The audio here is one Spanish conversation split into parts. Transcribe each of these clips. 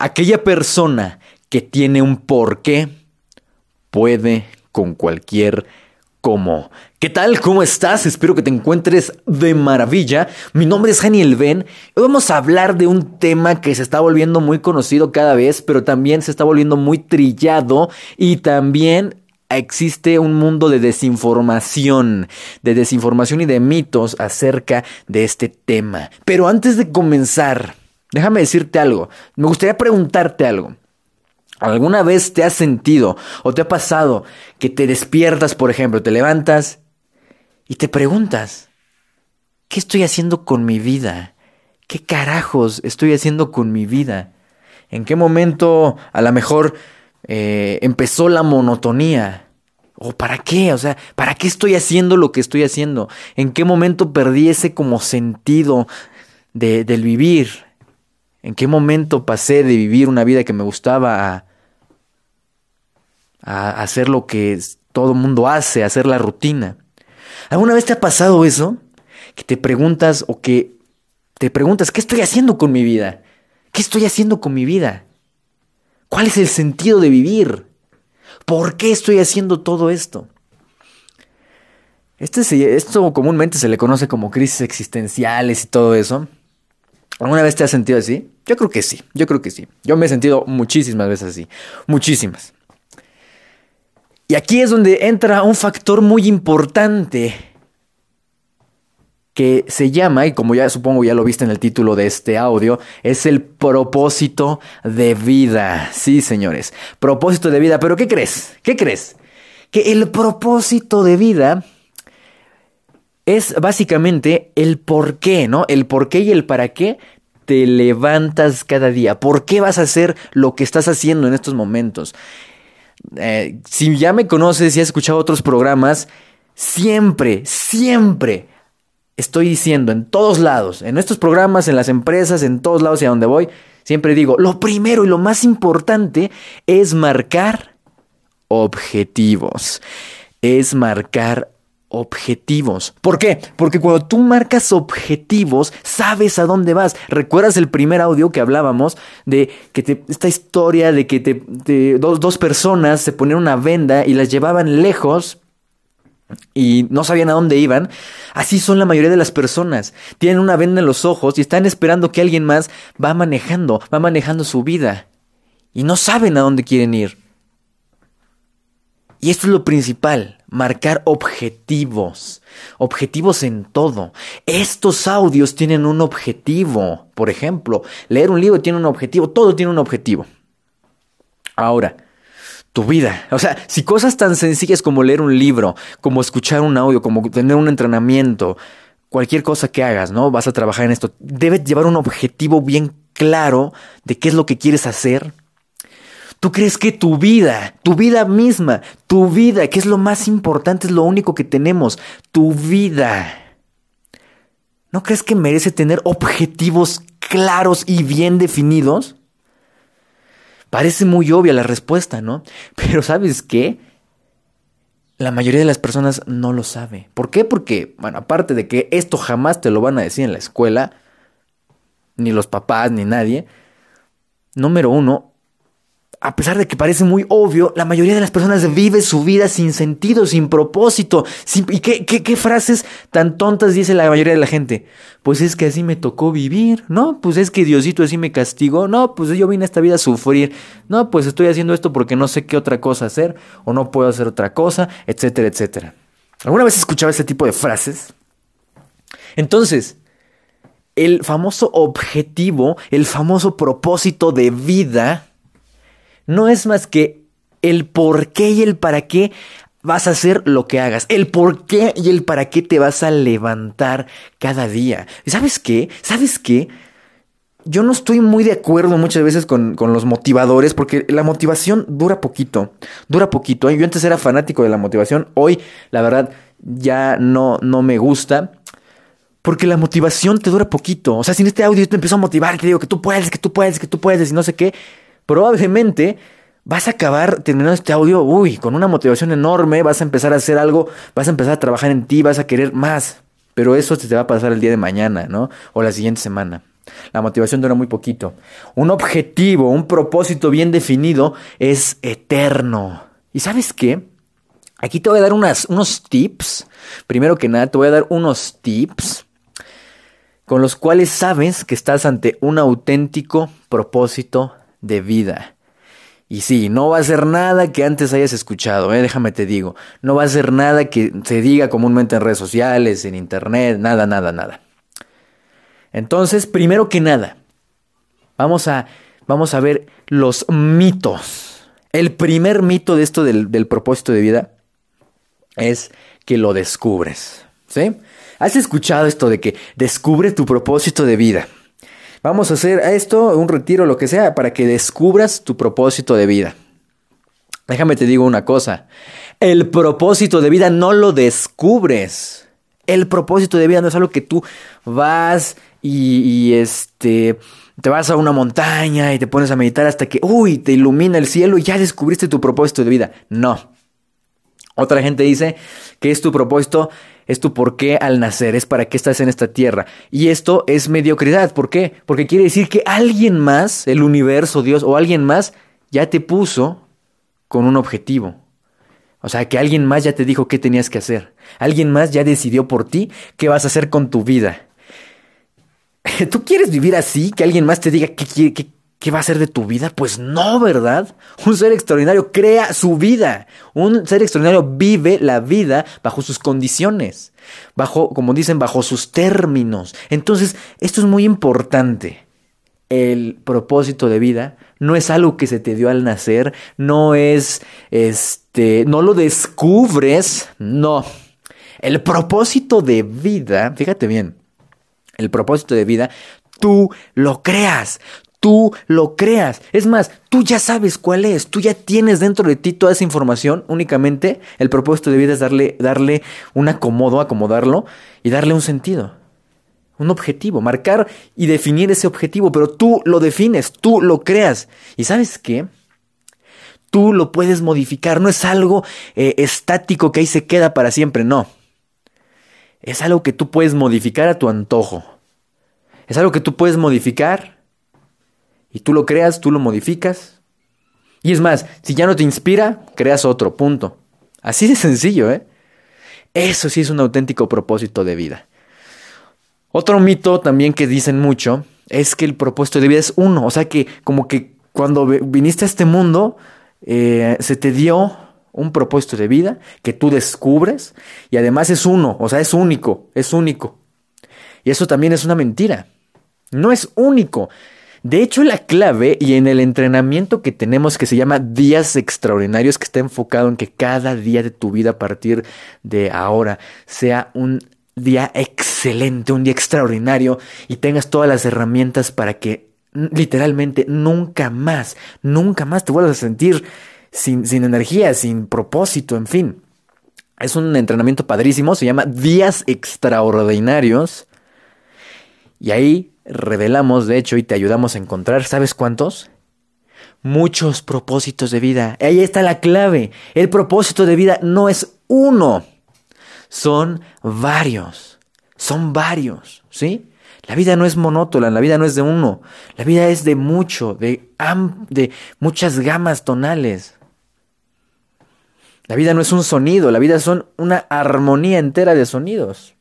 Aquella persona que tiene un porqué puede con cualquier cómo. ¿Qué tal? ¿Cómo estás? Espero que te encuentres de maravilla. Mi nombre es Daniel Ben. Hoy vamos a hablar de un tema que se está volviendo muy conocido cada vez, pero también se está volviendo muy trillado y también existe un mundo de desinformación, de desinformación y de mitos acerca de este tema. Pero antes de comenzar, Déjame decirte algo. Me gustaría preguntarte algo. ¿Alguna vez te has sentido o te ha pasado que te despiertas, por ejemplo, te levantas y te preguntas, ¿qué estoy haciendo con mi vida? ¿Qué carajos estoy haciendo con mi vida? ¿En qué momento a lo mejor eh, empezó la monotonía? ¿O para qué? O sea, ¿para qué estoy haciendo lo que estoy haciendo? ¿En qué momento perdí ese como sentido de, del vivir? ¿En qué momento pasé de vivir una vida que me gustaba a, hacer lo que todo mundo hace, a hacer la rutina? ¿Alguna vez te ha pasado eso? Que te preguntas o que te preguntas, ¿qué estoy haciendo con mi vida? ¿Qué estoy haciendo con mi vida? ¿Cuál es el sentido de vivir? ¿Por qué estoy haciendo todo esto? Este, esto comúnmente se le conoce como crisis existenciales y todo eso. ¿Alguna vez te has sentido así? Yo creo que sí, yo creo que sí. Yo me he sentido muchísimas veces así, muchísimas. Y aquí es donde entra un factor muy importante que se llama, y como ya supongo ya lo viste en el título de este audio, es el propósito de vida. Sí, señores, propósito de vida. Pero ¿qué crees? ¿Qué crees? Que el propósito de vida es básicamente el por qué, ¿no? El por qué y el para qué te levantas cada día. ¿Por qué vas a hacer lo que estás haciendo en estos momentos? Eh, si ya me conoces y has escuchado otros programas, siempre, siempre estoy diciendo en todos lados, en estos programas, en las empresas, en todos lados y a donde voy, siempre digo, lo primero y lo más importante es marcar objetivos. Es marcar objetivos. ¿Por qué? Porque cuando tú marcas objetivos, sabes a dónde vas. ¿Recuerdas el primer audio que hablábamos de que esta historia de que te, dos, dos personas se ponían una venda y las llevaban lejos y no sabían a dónde iban, así son la mayoría de las personas. Tienen una venda en los ojos y están esperando que alguien más va manejando, va manejando su vida. Y no saben a dónde quieren ir. Y esto es lo principal, marcar objetivos, objetivos en todo. Estos audios tienen un objetivo. Por ejemplo, leer un libro tiene un objetivo, todo tiene un objetivo. Ahora, tu vida. O sea, si cosas tan sencillas como leer un libro, como escuchar un audio, como tener un entrenamiento, cualquier cosa que hagas, ¿no? Vas a trabajar en esto, debes llevar un objetivo bien claro de qué es lo que quieres hacer ¿Tú crees que tu vida, tu vida misma, tu vida, que es lo más importante, es lo único que tenemos, tu vida, ¿no crees que merece tener objetivos claros y bien definidos? Parece muy obvia la respuesta, ¿no? Pero ¿sabes qué? La mayoría de las personas no lo sabe. ¿Por qué? Porque, bueno, aparte de que esto jamás te lo van a decir en la escuela, ni los papás, ni nadie, número uno, a pesar de que parece muy obvio, la mayoría de las personas vive su vida sin sentido, sin propósito. ¿Y qué, frases tan tontas dice la mayoría de la gente? Pues es que así me tocó vivir, ¿no? Pues es que Diosito así me castigó, no, pues yo vine a esta vida a sufrir, no, pues estoy haciendo esto porque no sé qué otra cosa hacer o no puedo hacer otra cosa, etcétera, etcétera. ¿Alguna vez escuchaba ese tipo de frases? Entonces, el famoso objetivo, el famoso propósito de vida, no es más que el por qué y el para qué vas a hacer lo que hagas. El por qué y el para qué te vas a levantar cada día. ¿Sabes qué? ¿Sabes qué? Yo no estoy muy de acuerdo muchas veces con, los motivadores porque la motivación dura poquito, dura poquito. Yo antes era fanático de la motivación, hoy la verdad ya no, no me gusta. Porque la motivación te dura poquito. O sea, si en este audio yo te empiezo a motivar te digo que tú puedes, que tú puedes, que tú puedes y no sé qué, probablemente vas a acabar terminando este audio, uy, con una motivación enorme, vas a empezar a hacer algo, vas a empezar a trabajar en ti, vas a querer más, pero eso te va a pasar el día de mañana, ¿no? O la siguiente semana. La motivación dura muy poquito. Un objetivo, un propósito bien definido es eterno. ¿Y sabes qué? Aquí te voy a dar unos tips. Primero que nada, te voy a dar unos tips con los cuales sabes que estás ante un auténtico propósito de vida. Y sí, no va a ser nada que antes hayas escuchado, ¿eh? déjame te digo. No va a ser nada que se diga comúnmente en redes sociales, en internet, nada, nada, nada. Entonces, primero que nada, vamos a, vamos a ver los mitos. El primer mito de esto del, del propósito de vida es que lo descubres. ¿Sí? ¿Has escuchado esto de que descubre tu propósito de vida? Vamos a hacer esto, un retiro, lo que sea, para que descubras tu propósito de vida. Déjame te digo una cosa. El propósito de vida no lo descubres. El propósito de vida no es algo que tú vas y, este te vas a una montaña y te pones a meditar hasta que, uy, te ilumina el cielo y ya descubriste tu propósito de vida. No. Otra gente dice que es tu propósito es tu por qué al nacer, es para qué estás en esta tierra. Y esto es mediocridad. ¿Por qué? Porque quiere decir que alguien más, el universo, Dios o alguien más, ya te puso con un objetivo. O sea, que alguien más ya te dijo qué tenías que hacer. Alguien más ya decidió por ti qué vas a hacer con tu vida. ¿Tú quieres vivir así? Que alguien más te diga qué, qué, ¿Qué va a ser de tu vida? Pues no, ¿verdad? Un ser extraordinario crea su vida. Un ser extraordinario vive la vida bajo sus condiciones, bajo, como dicen, bajo sus términos. Entonces, esto es muy importante. El propósito de vida no es algo que se te dio al nacer, no es, este, no lo descubres, no. El propósito de vida, fíjate bien, el propósito de vida tú lo creas tú lo creas. Es más, tú ya sabes cuál es, tú ya tienes dentro de ti toda esa información, únicamente el propósito de vida es darle, darle un acomodo, acomodarlo y darle un sentido, un objetivo, marcar y definir ese objetivo, pero tú lo defines, tú lo creas. ¿Y sabes qué? Tú lo puedes modificar, no es algo eh, estático que ahí se queda para siempre, no. Es algo que tú puedes modificar a tu antojo. Es algo que tú puedes modificar y tú lo creas, tú lo modificas. Y es más, si ya no te inspira, creas otro, punto. Así de sencillo, ¿eh? Eso sí es un auténtico propósito de vida. Otro mito también que dicen mucho es que el propósito de vida es uno. O sea que como que cuando viniste a este mundo eh, se te dio un propósito de vida que tú descubres y además es uno, o sea, es único, es único. Y eso también es una mentira. No es único. De hecho, la clave y en el entrenamiento que tenemos que se llama días extraordinarios, que está enfocado en que cada día de tu vida a partir de ahora sea un día excelente, un día extraordinario y tengas todas las herramientas para que literalmente nunca más, nunca más te vuelvas a sentir sin, sin energía, sin propósito, en fin. Es un entrenamiento padrísimo, se llama días extraordinarios. Y ahí revelamos, de hecho, y te ayudamos a encontrar, ¿sabes cuántos? Muchos propósitos de vida. Ahí está la clave. El propósito de vida no es uno, son varios. Son varios, ¿sí? La vida no es monótona, la vida no es de uno. La vida es de mucho, de, de muchas gamas tonales. La vida no es un sonido, la vida son una armonía entera de sonidos.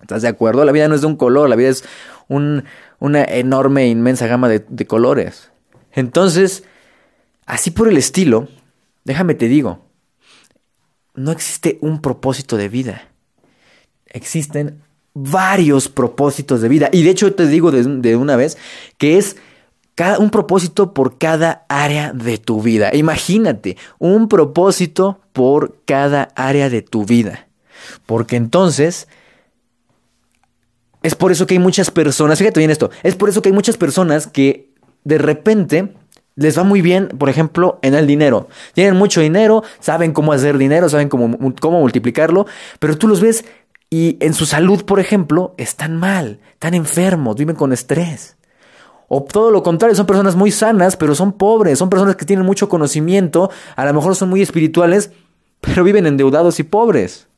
¿Estás de acuerdo? La vida no es de un color, la vida es una enorme, inmensa gama de, de colores. Entonces, así por el estilo, déjame te digo, no existe un propósito de vida. Existen varios propósitos de vida. Y de hecho te digo de, de, una vez que es cada, un propósito por cada área de tu vida. Imagínate, un propósito por cada área de tu vida. Porque entonces es por eso que hay muchas personas, fíjate bien esto, es por eso que hay muchas personas que de repente les va muy bien, por ejemplo, en el dinero. Tienen mucho dinero, saben cómo hacer dinero, saben cómo, cómo multiplicarlo, pero tú los ves y en su salud, por ejemplo, están mal, están enfermos, viven con estrés. O todo lo contrario, son personas muy sanas, pero son pobres, son personas que tienen mucho conocimiento, a lo mejor son muy espirituales, pero viven endeudados y pobres.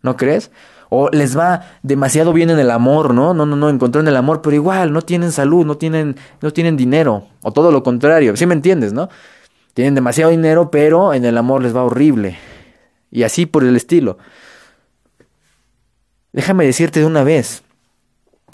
¿No crees? O les va demasiado bien en el amor, ¿no? No, no, no, encontraron el amor, pero igual no tienen salud, no tienen, no tienen dinero. O todo lo contrario, ¿sí me entiendes, no? Tienen demasiado dinero, pero en el amor les va horrible. Y así por el estilo. Déjame decirte de una vez,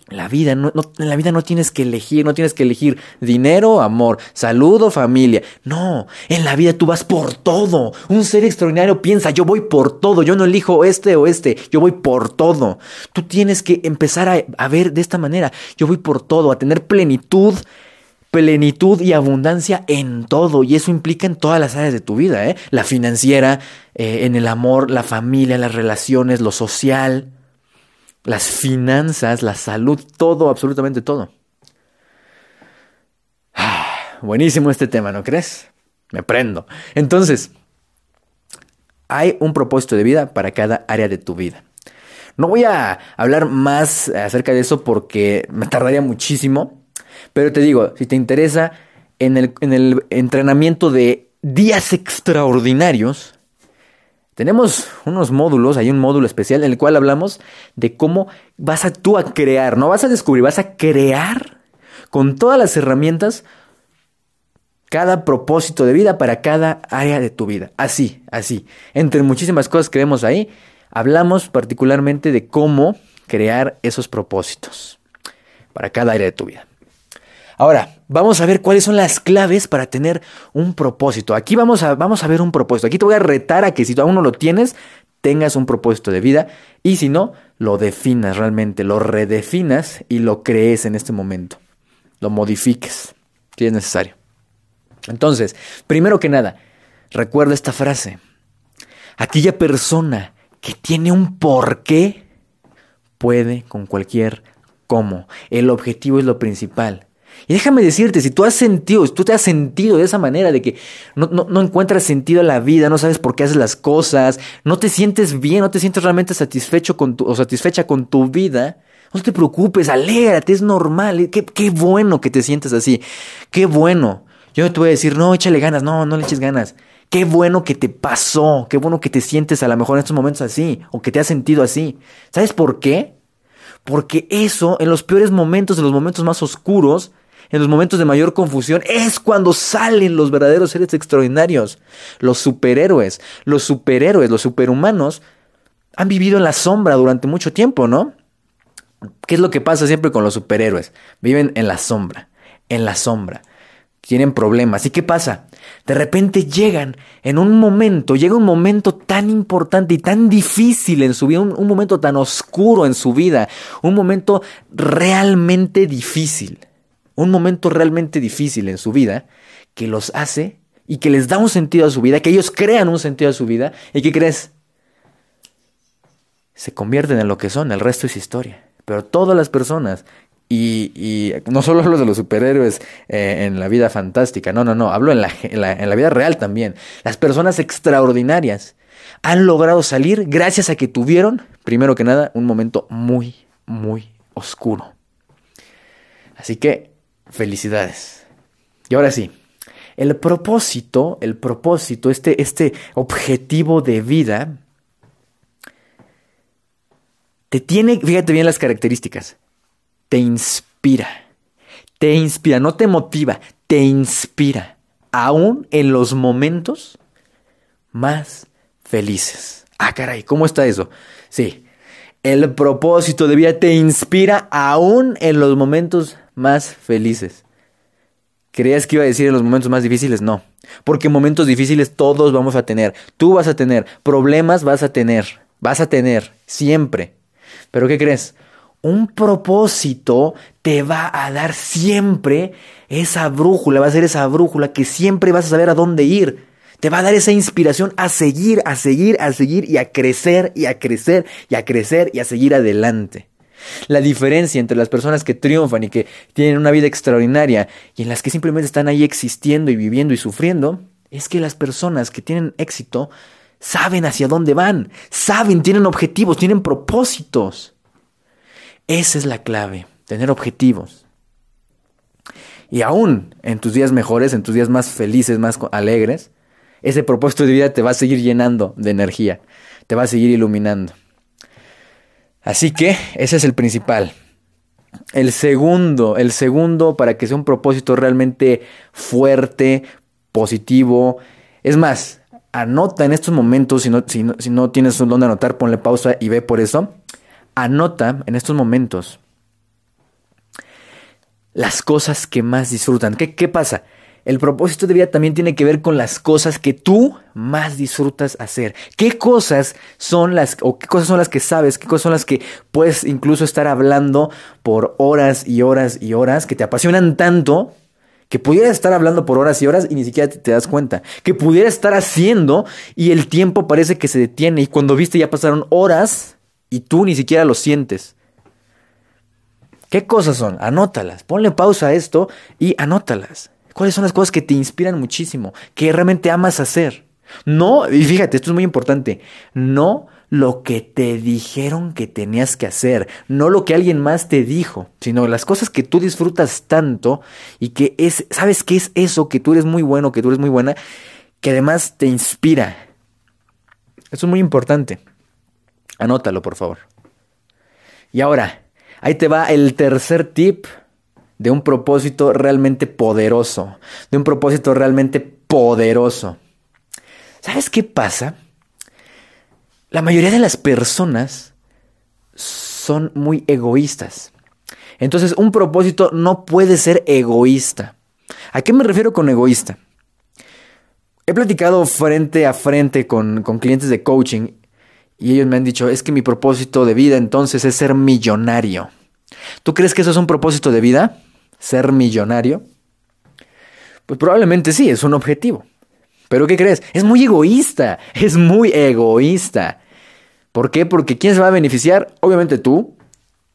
la vida, no, en la vida no tienes que elegir, no tienes que elegir dinero, amor, salud o familia. No, en la vida tú vas por todo. Un ser extraordinario piensa, yo voy por todo, yo no elijo este o este, yo voy por todo. Tú tienes que empezar a, a ver de esta manera, yo voy por todo, a tener plenitud, plenitud y abundancia en todo. Y eso implica en todas las áreas de tu vida, ¿eh? La financiera, eh, en el amor, la familia, las relaciones, lo social las finanzas, la salud, todo, absolutamente todo. Ah, buenísimo este tema, ¿no crees? Me prendo. Entonces, hay un propósito de vida para cada área de tu vida. No voy a hablar más acerca de eso porque me tardaría muchísimo, pero te digo, si te interesa, en el, en el entrenamiento de días extraordinarios, tenemos unos módulos, hay un módulo especial en el cual hablamos de cómo vas a tú a crear, no vas a descubrir, vas a crear con todas las herramientas cada propósito de vida para cada área de tu vida. Así, así. Entre muchísimas cosas que vemos ahí, hablamos particularmente de cómo crear esos propósitos para cada área de tu vida. Ahora, vamos a ver cuáles son las claves para tener un propósito. Aquí vamos a, vamos a ver un propósito. Aquí te voy a retar a que si tú aún no lo tienes, tengas un propósito de vida y si no, lo definas realmente, lo redefinas y lo crees en este momento. Lo modifiques, si es necesario. Entonces, primero que nada, recuerda esta frase. Aquella persona que tiene un porqué puede con cualquier cómo. El objetivo es lo principal. Y déjame decirte, si tú has sentido, si tú te has sentido de esa manera, de que no, no, encuentras sentido a la vida, no sabes por qué haces las cosas, no te sientes bien, no te sientes realmente satisfecho con o satisfecha con tu vida, no te preocupes, alégrate, es normal, qué, qué bueno que te sientes así, qué bueno. Yo no te voy a decir, no, échale ganas, no, no le eches ganas. Qué bueno que te pasó, qué bueno que te sientes a lo mejor en estos momentos así, o que te has sentido así. ¿Sabes por qué? Porque eso, en los peores momentos, en los momentos más oscuros, en los momentos de mayor confusión, es cuando salen los verdaderos seres extraordinarios, los superhéroes, los superhéroes, los superhumanos, han vivido en la sombra durante mucho tiempo, ¿no? ¿Qué es lo que pasa siempre con los superhéroes? Viven en la sombra, en la sombra. Tienen problemas. ¿Y qué pasa? De repente llegan en un momento, llega un momento tan importante y tan difícil en su vida, un, momento tan oscuro en su vida, un momento realmente difícil un momento realmente difícil en su vida que los hace y que les da un sentido a su vida, que ellos crean un sentido a su vida y que crees, se convierten en lo que son, el resto es historia. Pero todas las personas, y, no solo hablo de los superhéroes eh, en la vida fantástica, no, no, no, hablo en la, en la vida real también. Las personas extraordinarias han logrado salir gracias a que tuvieron, primero que nada, un momento muy, muy oscuro. Así que Felicidades. Y ahora sí, el propósito, el propósito, este, este objetivo de vida, te tiene, fíjate bien las características, te inspira, te inspira, no te motiva, te inspira, aún en los momentos más felices. Ah, caray, ¿cómo está eso? Sí, el propósito de vida te inspira aún en los momentos más felices. ¿Creías que iba a decir en los momentos más difíciles? No. Porque momentos difíciles todos vamos a tener. Tú vas a tener. Problemas vas a tener. Vas a tener. Siempre. Pero ¿qué crees? Un propósito te va a dar siempre esa brújula. Va a ser esa brújula que siempre vas a saber a dónde ir. Te va a dar esa inspiración a seguir, a seguir, a seguir y a crecer y a crecer y a crecer y a seguir adelante. La diferencia entre las personas que triunfan y que tienen una vida extraordinaria y en las que simplemente están ahí existiendo y viviendo y sufriendo, es que las personas que tienen éxito saben hacia dónde van, saben, tienen objetivos, tienen propósitos. Esa es la clave, tener objetivos. Y aún en tus días mejores, en tus días más felices, más alegres, ese propósito de vida te va a seguir llenando de energía, te va a seguir iluminando. Así que ese es el principal. El segundo, el segundo para que sea un propósito realmente fuerte, positivo. Es más, anota en estos momentos, si no, si no tienes dónde anotar, ponle pausa y ve por eso. Anota en estos momentos las cosas que más disfrutan. ¿Qué, qué pasa? El propósito de vida también tiene que ver con las cosas que tú más disfrutas hacer. ¿Qué cosas son las o qué cosas son las que sabes, qué cosas son las que puedes incluso estar hablando por horas y horas y horas que te apasionan tanto que pudieras estar hablando por horas y horas y ni siquiera te, te das cuenta, que pudieras estar haciendo y el tiempo parece que se detiene y cuando viste ya pasaron horas y tú ni siquiera lo sientes. ¿Qué cosas son? Anótalas, ponle pausa a esto y anótalas. ¿Cuáles son las cosas que te inspiran muchísimo, que realmente amas hacer? No, y fíjate, esto es muy importante, no lo que te dijeron que tenías que hacer, no lo que alguien más te dijo, sino las cosas que tú disfrutas tanto y que es, ¿sabes qué es eso? Que tú eres muy bueno, que tú eres muy buena, que además te inspira. Eso es muy importante. Anótalo, por favor. Y ahora, ahí te va el tercer tip de un propósito realmente poderoso, de un propósito realmente poderoso. ¿Sabes qué pasa? La mayoría de las personas son muy egoístas. Entonces, un propósito no puede ser egoísta. ¿A qué me refiero con egoísta? He platicado frente a frente con, con clientes de coaching y ellos me han dicho, es que mi propósito de vida entonces es ser millonario. ¿Tú crees que eso es un propósito de vida? ¿Ser millonario? Pues probablemente sí, es un objetivo. Pero ¿qué crees? Es muy egoísta, es muy egoísta. ¿Por qué? Porque ¿quién se va a beneficiar? Obviamente tú,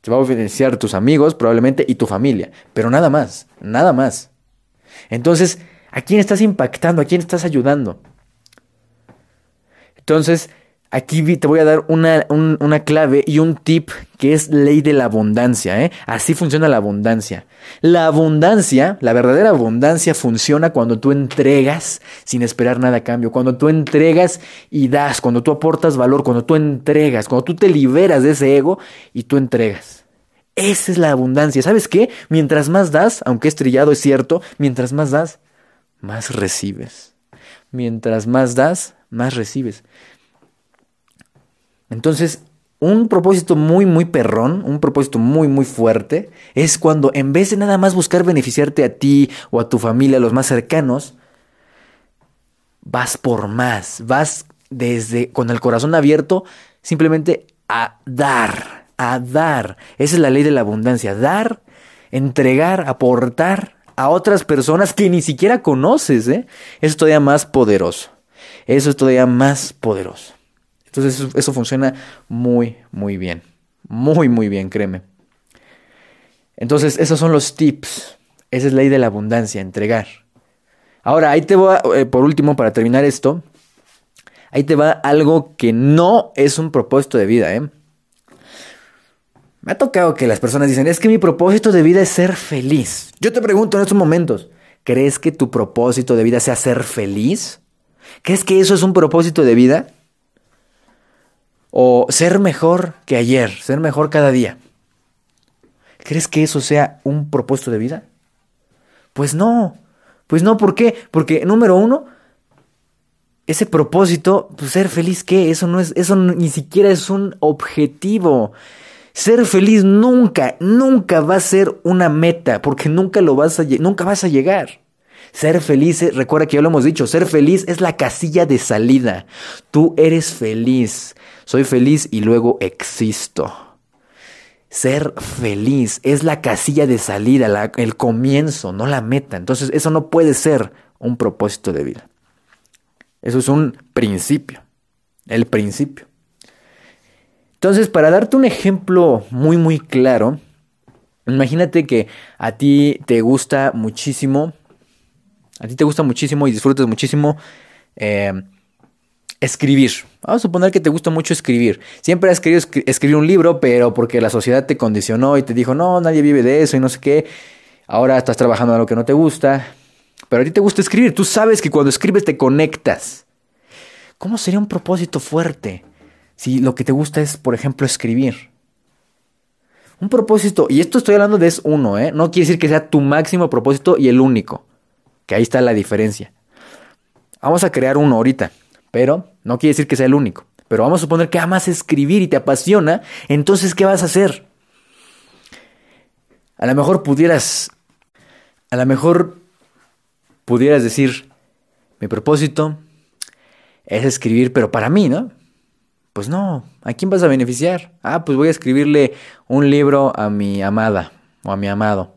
se va a beneficiar tus amigos probablemente y tu familia, pero nada más, nada más. Entonces, ¿a quién estás impactando? ¿A quién estás ayudando? Entonces, Aquí te voy a dar una, una, clave y un tip que es ley de la abundancia. ¿eh? Así funciona la abundancia. La abundancia, la verdadera abundancia funciona cuando tú entregas sin esperar nada a cambio. Cuando tú entregas y das, cuando tú aportas valor, cuando tú entregas, cuando tú te liberas de ese ego y tú entregas. Esa es la abundancia. ¿Sabes qué? Mientras más das, aunque es trillado, es cierto, mientras más das, más recibes. Mientras más das, más recibes. Entonces, un propósito muy, muy perrón, un propósito muy, muy fuerte, es cuando en vez de nada más buscar beneficiarte a ti o a tu familia, a los más cercanos, vas por más, vas desde con el corazón abierto simplemente a dar, a dar. Esa es la ley de la abundancia, dar, entregar, aportar a otras personas que ni siquiera conoces, ¿eh? Eso es todavía más poderoso. Eso es todavía más poderoso. Entonces eso, funciona muy, muy bien. Muy, muy bien, créeme. Entonces esos son los tips. Esa es la ley de la abundancia, entregar. Ahora, ahí te voy, eh, por último, para terminar esto, ahí te va algo que no es un propósito de vida, ¿eh? Me ha tocado que las personas dicen, es que mi propósito de vida es ser feliz. Yo te pregunto en estos momentos, ¿crees que tu propósito de vida sea ser feliz? ¿Crees que eso es un propósito de vida? O ser mejor que ayer, ser mejor cada día. ¿Crees que eso sea un propósito de vida? Pues no. Pues no, ¿por qué? Porque número uno, ese propósito, pues ser feliz, ¿qué? Eso no es, eso ni siquiera es un objetivo. Ser feliz nunca, nunca va a ser una meta, porque nunca lo vas a, nunca vas a llegar. Ser feliz, recuerda que ya lo hemos dicho, ser feliz es la casilla de salida. Tú eres feliz. Soy feliz y luego existo. Ser feliz es la casilla de salida, el comienzo, no la meta. Entonces eso no puede ser un propósito de vida. Eso es un principio, el principio. Entonces, para darte un ejemplo muy, muy claro, imagínate que a ti te gusta muchísimo a ti te gusta muchísimo y disfrutas muchísimo eh, escribir. Vamos a suponer que te gusta mucho escribir. Siempre has querido escribir un libro, pero porque la sociedad te condicionó y te dijo, no, nadie vive de eso y no sé qué. Ahora estás trabajando en lo que no te gusta. Pero a ti te gusta escribir. Tú sabes que cuando escribes te conectas. ¿Cómo sería un propósito fuerte si lo que te gusta es, por ejemplo, escribir? Un propósito, y esto estoy hablando de es uno, ¿eh? No quiere decir que sea tu máximo propósito y el único. Que ahí está la diferencia. Vamos a crear uno ahorita, pero no quiere decir que sea el único. Pero vamos a suponer que amas escribir y te apasiona, entonces ¿qué vas a hacer? A lo mejor pudieras, a lo mejor pudieras decir, mi propósito es escribir, pero para mí, ¿no? Pues no, ¿a quién vas a beneficiar? Ah, pues voy a escribirle un libro a mi amada o a mi amado.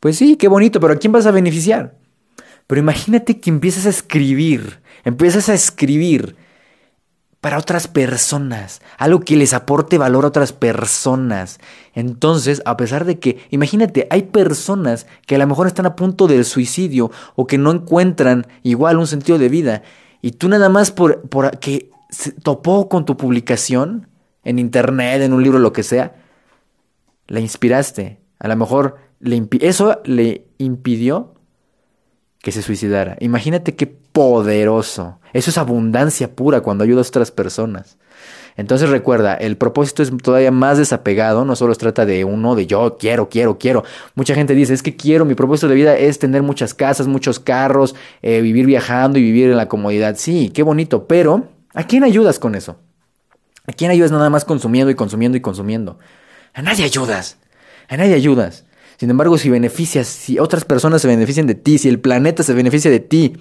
Pues sí, qué bonito, pero ¿a quién vas a beneficiar? Pero imagínate que empiezas a escribir, empiezas a escribir para otras personas, algo que les aporte valor a otras personas. Entonces, a pesar de que, imagínate, hay personas que a lo mejor están a punto del suicidio o que no encuentran igual un sentido de vida, y tú nada más por, que topó con tu publicación en internet, en un libro, lo que sea, la inspiraste. A lo mejor le eso le impidió que se suicidara. Imagínate qué poderoso. Eso es abundancia pura cuando ayudas a otras personas. Entonces recuerda, el propósito es todavía más desapegado, no solo se trata de uno, de yo quiero, quiero, quiero. Mucha gente dice, es que quiero, mi propósito de vida es tener muchas casas, muchos carros, eh, vivir viajando y vivir en la comodidad. Sí, qué bonito, pero ¿a quién ayudas con eso? ¿A quién ayudas nada más consumiendo y consumiendo y consumiendo? A nadie ayudas, a nadie ayudas. Sin embargo, si beneficias, si otras personas se benefician de ti, si el planeta se beneficia de ti,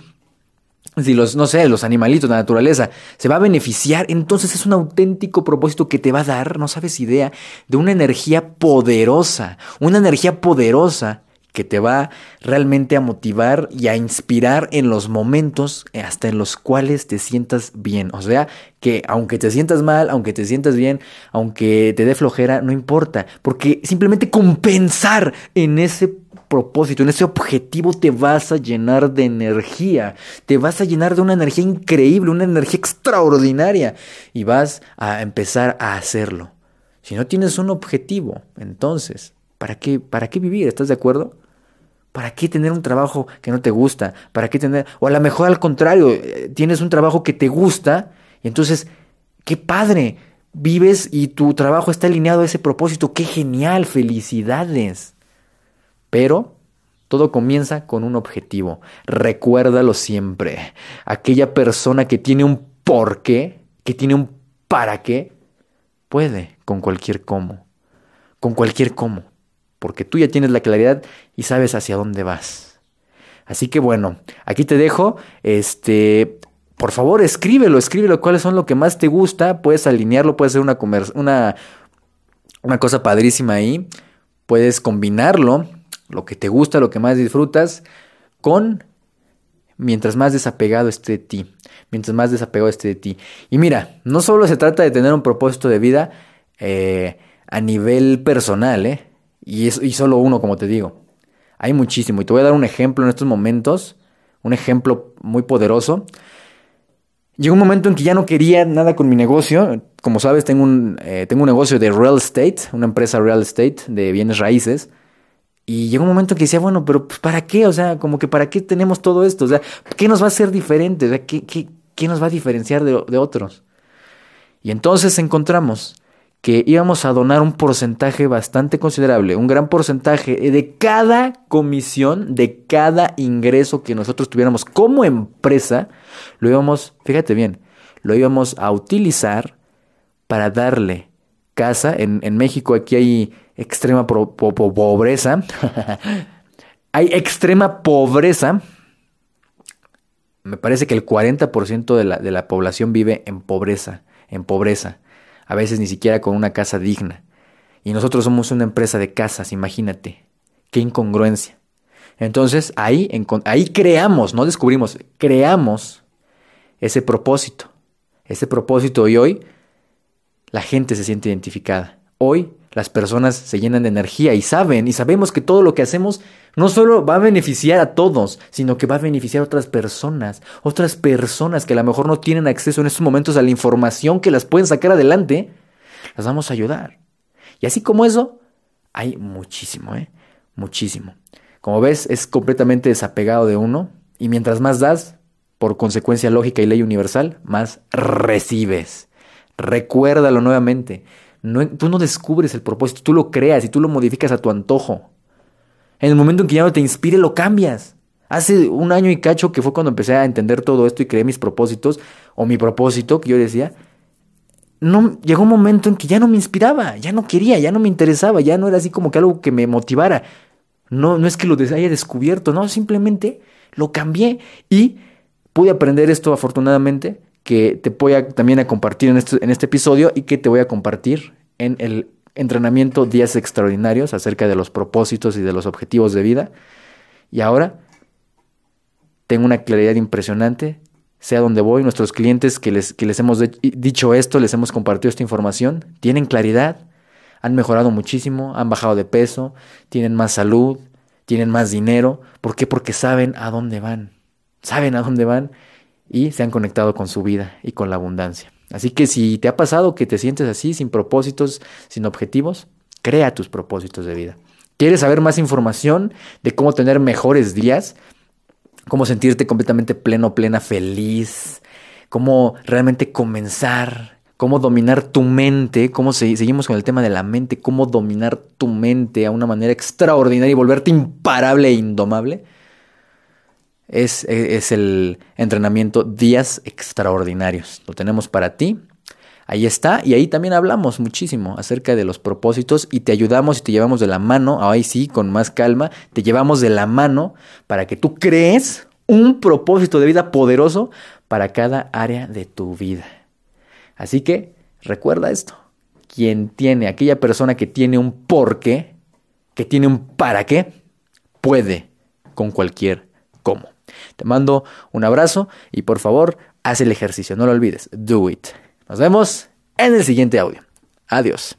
si los, no sé, los animalitos, la naturaleza, se va a beneficiar, entonces es un auténtico propósito que te va a dar, no sabes idea, de una energía poderosa, una energía poderosa que te va realmente a motivar y a inspirar en los momentos hasta en los cuales te sientas bien. O sea, que aunque te sientas mal, aunque te sientas bien, aunque te dé flojera, no importa, porque simplemente compensar en ese propósito, en ese objetivo te vas a llenar de energía, te vas a llenar de una energía increíble, una energía extraordinaria y vas a empezar a hacerlo. Si no tienes un objetivo, entonces, ¿para qué, para qué vivir? ¿Estás de acuerdo? ¿Para qué tener un trabajo que no te gusta? ¿Para qué tener... O a lo mejor al contrario, eh, tienes un trabajo que te gusta y entonces, qué padre, vives y tu trabajo está alineado a ese propósito, qué genial, felicidades. Pero todo comienza con un objetivo. Recuérdalo siempre. Aquella persona que tiene un por qué, que tiene un para qué, puede con cualquier cómo. Con cualquier cómo. Porque tú ya tienes la claridad y sabes hacia dónde vas. Así que bueno, aquí te dejo. Este, por favor, escríbelo, escríbelo cuáles son lo que más te gusta. Puedes alinearlo, puede ser una, una, una cosa padrísima ahí. Puedes combinarlo lo que te gusta, lo que más disfrutas, con mientras más desapegado esté de ti, mientras más desapegado esté de ti. Y mira, no solo se trata de tener un propósito de vida eh, a nivel personal, ¿eh? Y, es, y solo uno, como te digo. Hay muchísimo. Y te voy a dar un ejemplo en estos momentos, un ejemplo muy poderoso. Llegó un momento en que ya no quería nada con mi negocio. Como sabes, tengo un, eh, tengo un negocio de real estate, una empresa real estate de bienes raíces. Y llegó un momento que decía, bueno, pero pues, ¿para qué? O sea, como que ¿para qué tenemos todo esto? O sea, ¿qué nos va a hacer diferente? O sea, ¿qué, qué, qué nos va a diferenciar de, de otros? Y entonces encontramos que íbamos a donar un porcentaje bastante considerable, un gran porcentaje de cada comisión, de cada ingreso que nosotros tuviéramos como empresa, lo íbamos, fíjate bien, lo íbamos a utilizar para darle casa. En, México aquí hay extrema pobreza. Hay extrema pobreza. Me parece que el 40% de la, de la población vive en pobreza, en pobreza. A veces ni siquiera con una casa digna. Y nosotros somos una empresa de casas, imagínate. Qué incongruencia. Entonces ahí, ahí creamos, no descubrimos, creamos ese propósito. Ese propósito y hoy la gente se siente identificada. Hoy las personas se llenan de energía y saben y sabemos que todo lo que hacemos no solo va a beneficiar a todos, sino que va a beneficiar a otras personas, otras personas que a lo mejor no tienen acceso en estos momentos a la información que las pueden sacar adelante, las vamos a ayudar. Y así como eso, hay muchísimo, ¿eh? Muchísimo. Como ves, es completamente desapegado de uno y mientras más das, por consecuencia lógica y ley universal, más recibes. Recuérdalo nuevamente. No, tú no descubres el propósito, tú lo creas y tú lo modificas a tu antojo. En el momento en que ya no te inspire, lo cambias. Hace un año y cacho que fue cuando empecé a entender todo esto y creé mis propósitos, o mi propósito, que yo decía, no, llegó un momento en que ya no me inspiraba, ya no quería, ya no me interesaba, ya no era así como que algo que me motivara. No, no es que lo haya descubierto, no, simplemente lo cambié y pude aprender esto afortunadamente, que te voy a, también a compartir en este, en este episodio y que te voy a compartir en el entrenamiento Días Extraordinarios acerca de los propósitos y de los objetivos de vida. Y ahora tengo una claridad impresionante, sea donde voy, nuestros clientes que les, que les hemos dicho esto, les hemos compartido esta información, tienen claridad, han mejorado muchísimo, han bajado de peso, tienen más salud, tienen más dinero. ¿Por qué? Porque saben a dónde van, saben a dónde van y se han conectado con su vida y con la abundancia. Así que si te ha pasado que te sientes así, sin propósitos, sin objetivos, crea tus propósitos de vida. ¿Quieres saber más información de cómo tener mejores días? cómo sentirte completamente pleno, plena, feliz, cómo realmente comenzar, cómo dominar tu mente, cómo seguimos con el tema de la mente, cómo dominar tu mente a una manera extraordinaria y volverte imparable e indomable. Es, es el entrenamiento Días Extraordinarios. Lo tenemos para ti. Ahí está, y ahí también hablamos muchísimo acerca de los propósitos y te ayudamos y te llevamos de la mano, ahí sí, con más calma, te llevamos de la mano para que tú crees un propósito de vida poderoso para cada área de tu vida. Así que recuerda esto, quien tiene, aquella persona que tiene un por qué, que tiene un para qué, puede con cualquier cómo. Te mando un abrazo y por favor, haz el ejercicio, no lo olvides, do it. Nos vemos en el siguiente audio. Adiós.